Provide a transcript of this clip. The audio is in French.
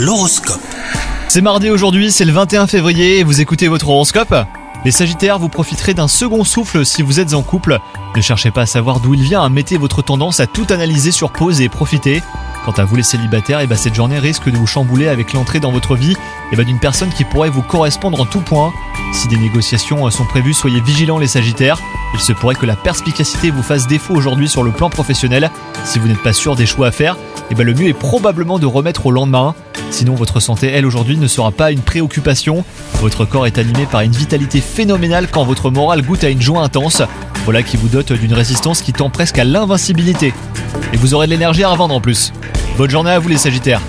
L'horoscope. C'est mardi aujourd'hui, c'est le 21 février et vous écoutez votre horoscope Les Sagittaires, vous profiterez d'un second souffle si vous êtes en couple. Ne cherchez pas à savoir d'où il vient, mettez votre tendance à tout analyser sur pause et profiter. Quant à vous les célibataires, et bah cette journée risque de vous chambouler avec l'entrée dans votre vie et bah d'une personne qui pourrait vous correspondre en tout point. Si des négociations sont prévues, soyez vigilants les Sagittaires. Il se pourrait que la perspicacité vous fasse défaut aujourd'hui sur le plan professionnel. Si vous n'êtes pas sûr des choix à faire, et bah le mieux est probablement de remettre au lendemain. Sinon, votre santé, elle, aujourd'hui, ne sera pas une préoccupation. Votre corps est animé par une vitalité phénoménale quand votre morale goûte à une joie intense. Voilà qui vous dote d'une résistance qui tend presque à l'invincibilité. Et vous aurez de l'énergie à revendre en plus. Bonne journée à vous les Sagittaires